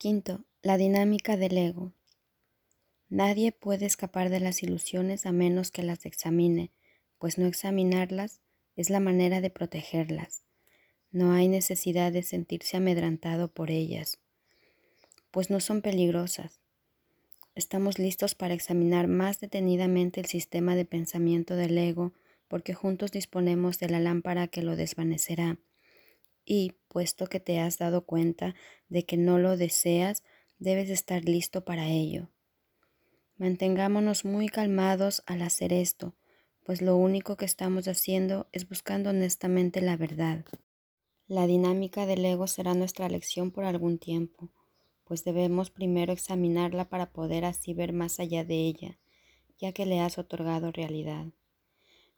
Quinto, la dinámica del ego. Nadie puede escapar de las ilusiones a menos que las examine, pues no examinarlas es la manera de protegerlas. No hay necesidad de sentirse amedrantado por ellas, pues no son peligrosas. Estamos listos para examinar más detenidamente el sistema de pensamiento del ego, porque juntos disponemos de la lámpara que lo desvanecerá y, puesto que te has dado cuenta de que no lo deseas, debes estar listo para ello. Mantengámonos muy calmados al hacer esto, pues lo único que estamos haciendo es buscando honestamente la verdad. La dinámica del ego será nuestra lección por algún tiempo, pues debemos primero examinarla para poder así ver más allá de ella, ya que le has otorgado realidad.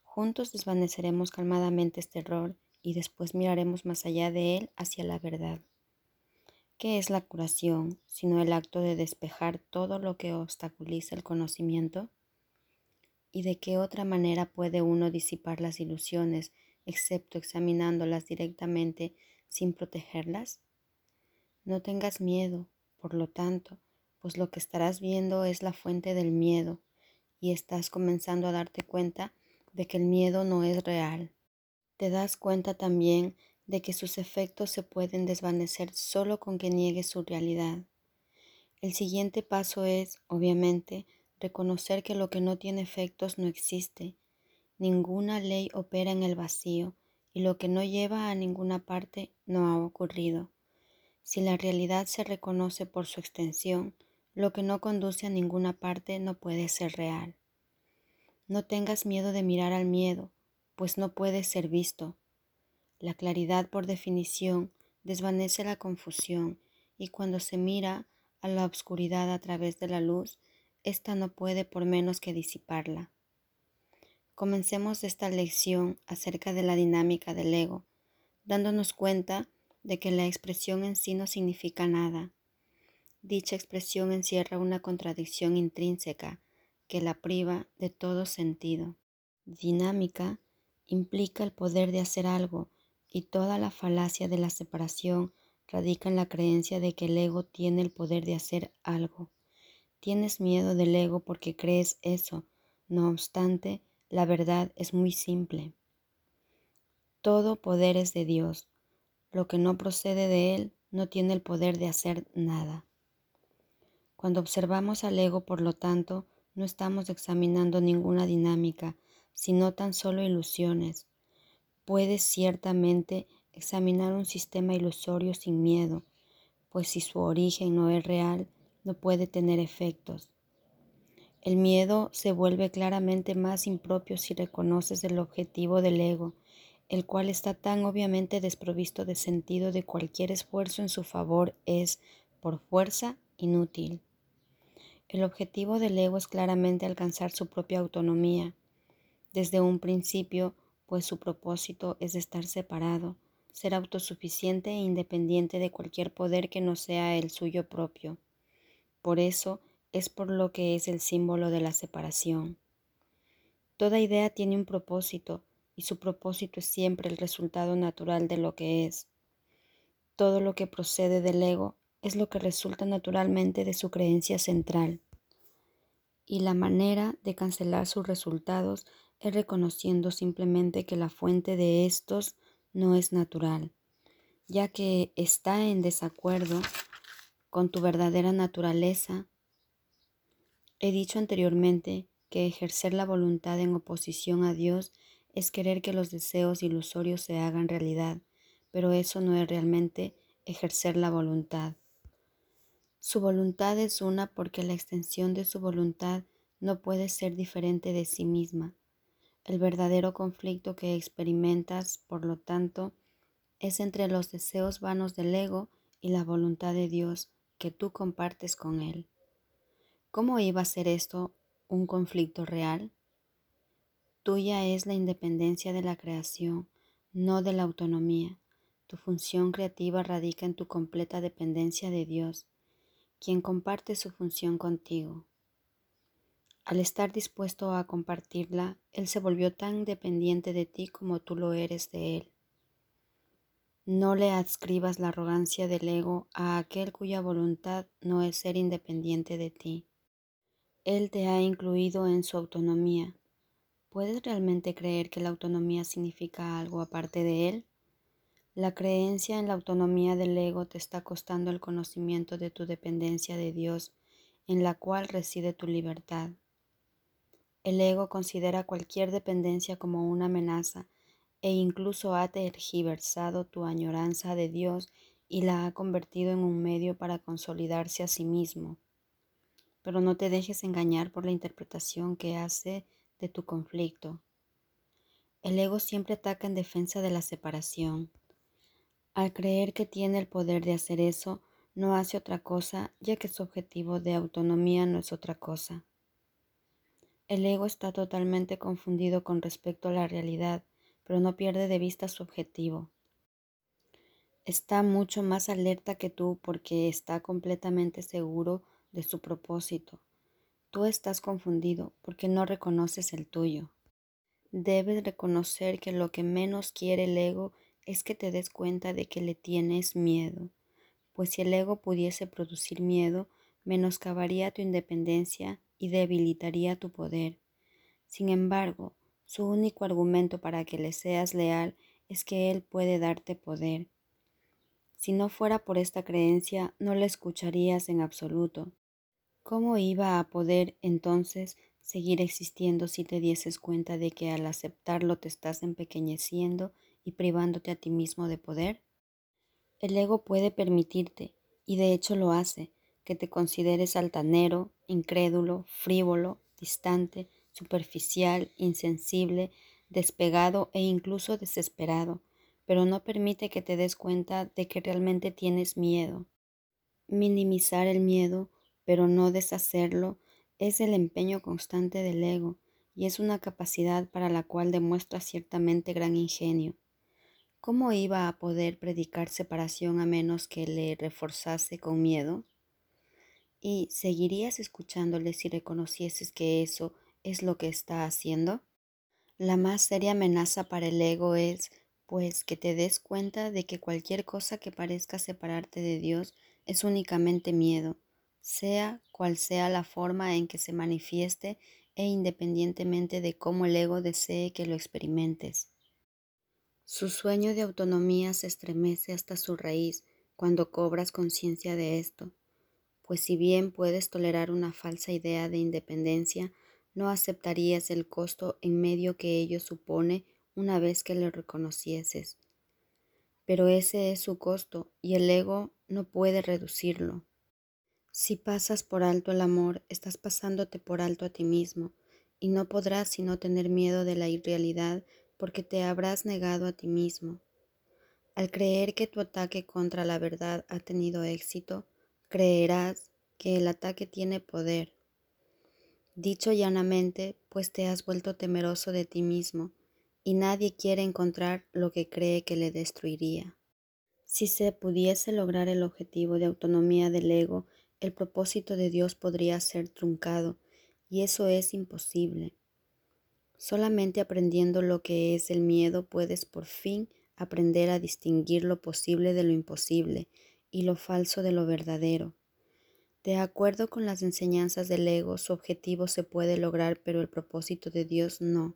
Juntos desvaneceremos calmadamente este error y después miraremos más allá de él hacia la verdad. ¿Qué es la curación sino el acto de despejar todo lo que obstaculiza el conocimiento? ¿Y de qué otra manera puede uno disipar las ilusiones excepto examinándolas directamente sin protegerlas? No tengas miedo, por lo tanto, pues lo que estarás viendo es la fuente del miedo y estás comenzando a darte cuenta de que el miedo no es real te das cuenta también de que sus efectos se pueden desvanecer solo con que niegues su realidad. El siguiente paso es, obviamente, reconocer que lo que no tiene efectos no existe. Ninguna ley opera en el vacío y lo que no lleva a ninguna parte no ha ocurrido. Si la realidad se reconoce por su extensión, lo que no conduce a ninguna parte no puede ser real. No tengas miedo de mirar al miedo, pues no puede ser visto. La claridad por definición desvanece la confusión y cuando se mira a la oscuridad a través de la luz, ésta no puede por menos que disiparla. Comencemos esta lección acerca de la dinámica del ego, dándonos cuenta de que la expresión en sí no significa nada. Dicha expresión encierra una contradicción intrínseca que la priva de todo sentido. Dinámica implica el poder de hacer algo y toda la falacia de la separación radica en la creencia de que el ego tiene el poder de hacer algo. Tienes miedo del ego porque crees eso. No obstante, la verdad es muy simple. Todo poder es de Dios. Lo que no procede de Él no tiene el poder de hacer nada. Cuando observamos al ego, por lo tanto, no estamos examinando ninguna dinámica, sino tan solo ilusiones. Puedes ciertamente examinar un sistema ilusorio sin miedo, pues si su origen no es real, no puede tener efectos. El miedo se vuelve claramente más impropio si reconoces el objetivo del ego, el cual está tan obviamente desprovisto de sentido de cualquier esfuerzo en su favor es, por fuerza, inútil. El objetivo del ego es claramente alcanzar su propia autonomía, desde un principio, pues su propósito es estar separado, ser autosuficiente e independiente de cualquier poder que no sea el suyo propio. Por eso es por lo que es el símbolo de la separación. Toda idea tiene un propósito y su propósito es siempre el resultado natural de lo que es. Todo lo que procede del ego es lo que resulta naturalmente de su creencia central. Y la manera de cancelar sus resultados es reconociendo simplemente que la fuente de estos no es natural, ya que está en desacuerdo con tu verdadera naturaleza. He dicho anteriormente que ejercer la voluntad en oposición a Dios es querer que los deseos ilusorios se hagan realidad, pero eso no es realmente ejercer la voluntad. Su voluntad es una porque la extensión de su voluntad no puede ser diferente de sí misma. El verdadero conflicto que experimentas, por lo tanto, es entre los deseos vanos del ego y la voluntad de Dios que tú compartes con Él. ¿Cómo iba a ser esto un conflicto real? Tuya es la independencia de la creación, no de la autonomía. Tu función creativa radica en tu completa dependencia de Dios, quien comparte su función contigo. Al estar dispuesto a compartirla, Él se volvió tan dependiente de ti como tú lo eres de Él. No le adscribas la arrogancia del ego a aquel cuya voluntad no es ser independiente de ti. Él te ha incluido en su autonomía. ¿Puedes realmente creer que la autonomía significa algo aparte de él? La creencia en la autonomía del ego te está costando el conocimiento de tu dependencia de Dios, en la cual reside tu libertad. El ego considera cualquier dependencia como una amenaza e incluso ha tergiversado tu añoranza de Dios y la ha convertido en un medio para consolidarse a sí mismo. Pero no te dejes engañar por la interpretación que hace de tu conflicto. El ego siempre ataca en defensa de la separación. Al creer que tiene el poder de hacer eso, no hace otra cosa, ya que su objetivo de autonomía no es otra cosa. El ego está totalmente confundido con respecto a la realidad, pero no pierde de vista su objetivo. Está mucho más alerta que tú porque está completamente seguro de su propósito. Tú estás confundido porque no reconoces el tuyo. Debes reconocer que lo que menos quiere el ego es que te des cuenta de que le tienes miedo, pues si el ego pudiese producir miedo, menoscabaría tu independencia y debilitaría tu poder. Sin embargo, su único argumento para que le seas leal es que él puede darte poder. Si no fuera por esta creencia, no le escucharías en absoluto. ¿Cómo iba a poder entonces seguir existiendo si te dieses cuenta de que al aceptarlo te estás empequeñeciendo y privándote a ti mismo de poder? El ego puede permitirte, y de hecho lo hace, que te consideres altanero, incrédulo, frívolo, distante, superficial, insensible, despegado e incluso desesperado, pero no permite que te des cuenta de que realmente tienes miedo. Minimizar el miedo, pero no deshacerlo, es el empeño constante del ego y es una capacidad para la cual demuestra ciertamente gran ingenio. ¿Cómo iba a poder predicar separación a menos que le reforzase con miedo? ¿Y seguirías escuchándole si reconocieses que eso es lo que está haciendo? La más seria amenaza para el ego es, pues, que te des cuenta de que cualquier cosa que parezca separarte de Dios es únicamente miedo, sea cual sea la forma en que se manifieste e independientemente de cómo el ego desee que lo experimentes. Su sueño de autonomía se estremece hasta su raíz cuando cobras conciencia de esto, pues si bien puedes tolerar una falsa idea de independencia, no aceptarías el costo en medio que ello supone una vez que lo reconocieses. Pero ese es su costo y el ego no puede reducirlo. Si pasas por alto el amor, estás pasándote por alto a ti mismo, y no podrás sino tener miedo de la irrealidad porque te habrás negado a ti mismo. Al creer que tu ataque contra la verdad ha tenido éxito, creerás que el ataque tiene poder. Dicho llanamente, pues te has vuelto temeroso de ti mismo, y nadie quiere encontrar lo que cree que le destruiría. Si se pudiese lograr el objetivo de autonomía del ego, el propósito de Dios podría ser truncado, y eso es imposible. Solamente aprendiendo lo que es el miedo puedes por fin aprender a distinguir lo posible de lo imposible y lo falso de lo verdadero. De acuerdo con las enseñanzas del ego, su objetivo se puede lograr, pero el propósito de Dios no.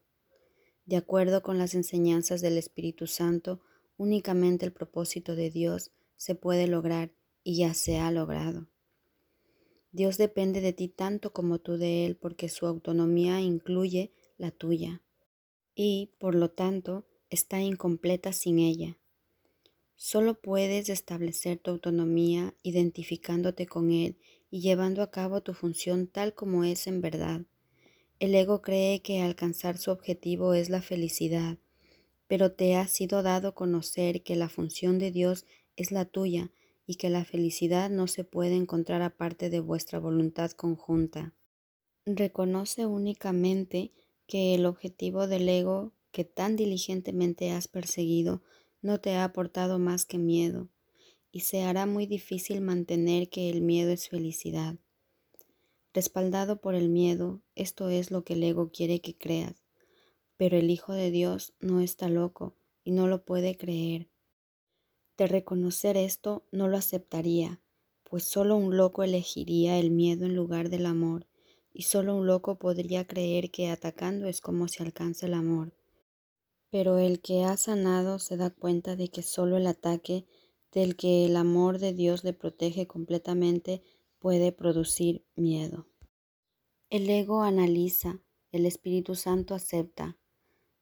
De acuerdo con las enseñanzas del Espíritu Santo, únicamente el propósito de Dios se puede lograr y ya se ha logrado. Dios depende de ti tanto como tú de Él porque su autonomía incluye la tuya, y, por lo tanto, está incompleta sin ella. Solo puedes establecer tu autonomía identificándote con Él y llevando a cabo tu función tal como es en verdad. El ego cree que alcanzar su objetivo es la felicidad, pero te ha sido dado conocer que la función de Dios es la tuya y que la felicidad no se puede encontrar aparte de vuestra voluntad conjunta. Reconoce únicamente que el objetivo del ego que tan diligentemente has perseguido no te ha aportado más que miedo, y se hará muy difícil mantener que el miedo es felicidad. Respaldado por el miedo, esto es lo que el ego quiere que creas, pero el Hijo de Dios no está loco y no lo puede creer. De reconocer esto no lo aceptaría, pues solo un loco elegiría el miedo en lugar del amor, y solo un loco podría creer que atacando es como se alcanza el amor. Pero el que ha sanado se da cuenta de que solo el ataque del que el amor de Dios le protege completamente puede producir miedo. El ego analiza, el Espíritu Santo acepta.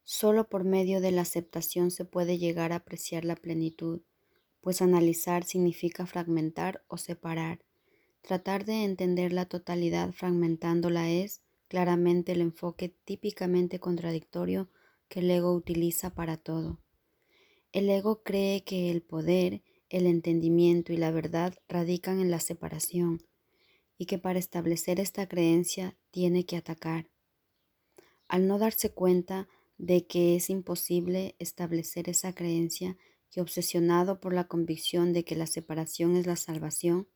Solo por medio de la aceptación se puede llegar a apreciar la plenitud, pues analizar significa fragmentar o separar. Tratar de entender la totalidad fragmentándola es claramente el enfoque típicamente contradictorio que el ego utiliza para todo. El ego cree que el poder, el entendimiento y la verdad radican en la separación y que para establecer esta creencia tiene que atacar. Al no darse cuenta de que es imposible establecer esa creencia, que obsesionado por la convicción de que la separación es la salvación,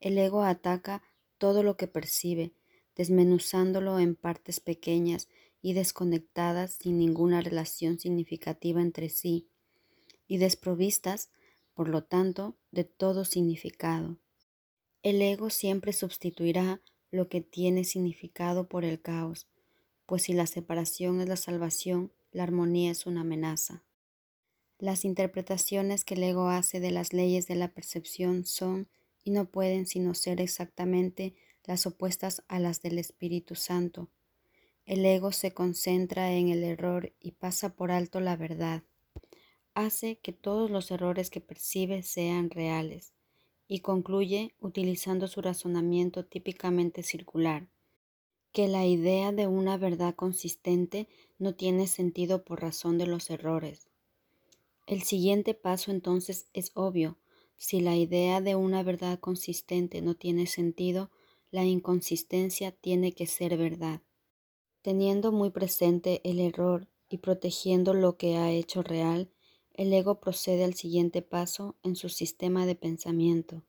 el ego ataca todo lo que percibe, desmenuzándolo en partes pequeñas y desconectadas sin ninguna relación significativa entre sí, y desprovistas, por lo tanto, de todo significado. El ego siempre sustituirá lo que tiene significado por el caos, pues si la separación es la salvación, la armonía es una amenaza. Las interpretaciones que el ego hace de las leyes de la percepción son y no pueden sino ser exactamente las opuestas a las del Espíritu Santo. El ego se concentra en el error y pasa por alto la verdad. Hace que todos los errores que percibe sean reales y concluye utilizando su razonamiento típicamente circular, que la idea de una verdad consistente no tiene sentido por razón de los errores. El siguiente paso entonces es obvio. Si la idea de una verdad consistente no tiene sentido, la inconsistencia tiene que ser verdad. Teniendo muy presente el error y protegiendo lo que ha hecho real, el ego procede al siguiente paso en su sistema de pensamiento.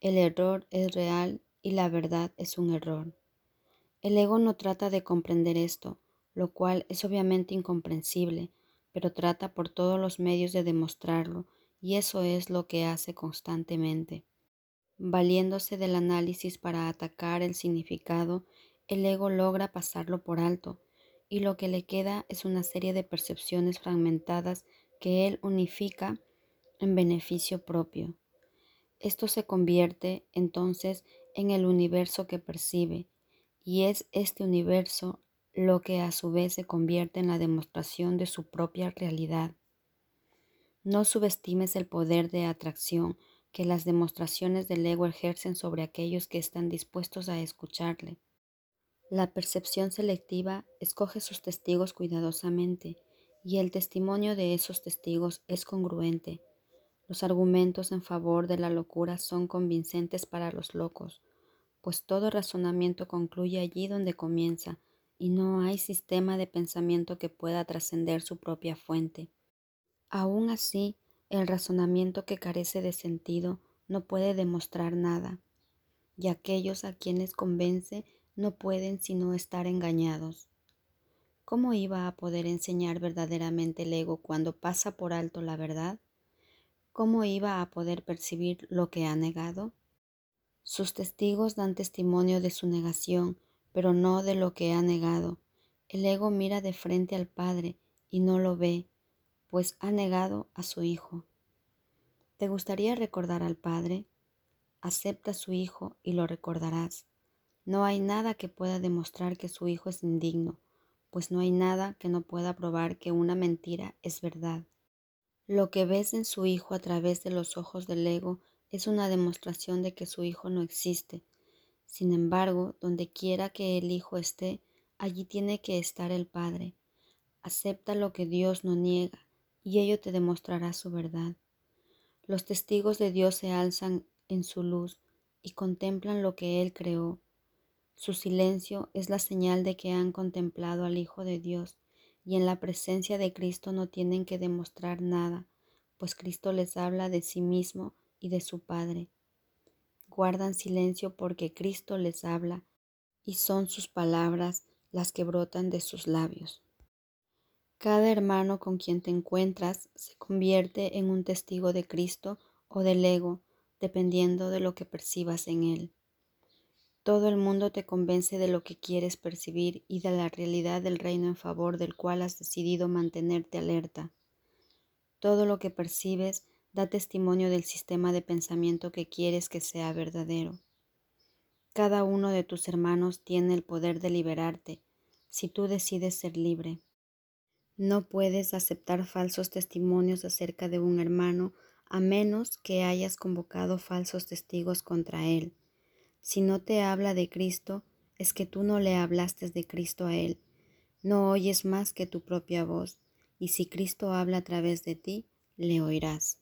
El error es real y la verdad es un error. El ego no trata de comprender esto, lo cual es obviamente incomprensible, pero trata por todos los medios de demostrarlo, y eso es lo que hace constantemente. Valiéndose del análisis para atacar el significado el ego logra pasarlo por alto y lo que le queda es una serie de percepciones fragmentadas que él unifica en beneficio propio. Esto se convierte entonces en el universo que percibe y es este universo lo que a su vez se convierte en la demostración de su propia realidad. No subestimes el poder de atracción que las demostraciones del ego ejercen sobre aquellos que están dispuestos a escucharle. La percepción selectiva escoge sus testigos cuidadosamente y el testimonio de esos testigos es congruente. Los argumentos en favor de la locura son convincentes para los locos, pues todo razonamiento concluye allí donde comienza y no hay sistema de pensamiento que pueda trascender su propia fuente. Aún así, el razonamiento que carece de sentido no puede demostrar nada, y aquellos a quienes convence no pueden sino estar engañados. ¿Cómo iba a poder enseñar verdaderamente el ego cuando pasa por alto la verdad? ¿Cómo iba a poder percibir lo que ha negado? Sus testigos dan testimonio de su negación, pero no de lo que ha negado. El ego mira de frente al Padre y no lo ve, pues ha negado a su Hijo. ¿Te gustaría recordar al Padre? Acepta a su Hijo y lo recordarás. No hay nada que pueda demostrar que su hijo es indigno, pues no hay nada que no pueda probar que una mentira es verdad. Lo que ves en su hijo a través de los ojos del ego es una demostración de que su hijo no existe. Sin embargo, donde quiera que el hijo esté, allí tiene que estar el Padre. Acepta lo que Dios no niega, y ello te demostrará su verdad. Los testigos de Dios se alzan en su luz y contemplan lo que Él creó su silencio es la señal de que han contemplado al Hijo de Dios y en la presencia de Cristo no tienen que demostrar nada, pues Cristo les habla de sí mismo y de su Padre. Guardan silencio porque Cristo les habla y son sus palabras las que brotan de sus labios. Cada hermano con quien te encuentras se convierte en un testigo de Cristo o del ego, dependiendo de lo que percibas en él. Todo el mundo te convence de lo que quieres percibir y de la realidad del reino en favor del cual has decidido mantenerte alerta. Todo lo que percibes da testimonio del sistema de pensamiento que quieres que sea verdadero. Cada uno de tus hermanos tiene el poder de liberarte si tú decides ser libre. No puedes aceptar falsos testimonios acerca de un hermano a menos que hayas convocado falsos testigos contra él. Si no te habla de Cristo, es que tú no le hablaste de Cristo a él. No oyes más que tu propia voz, y si Cristo habla a través de ti, le oirás.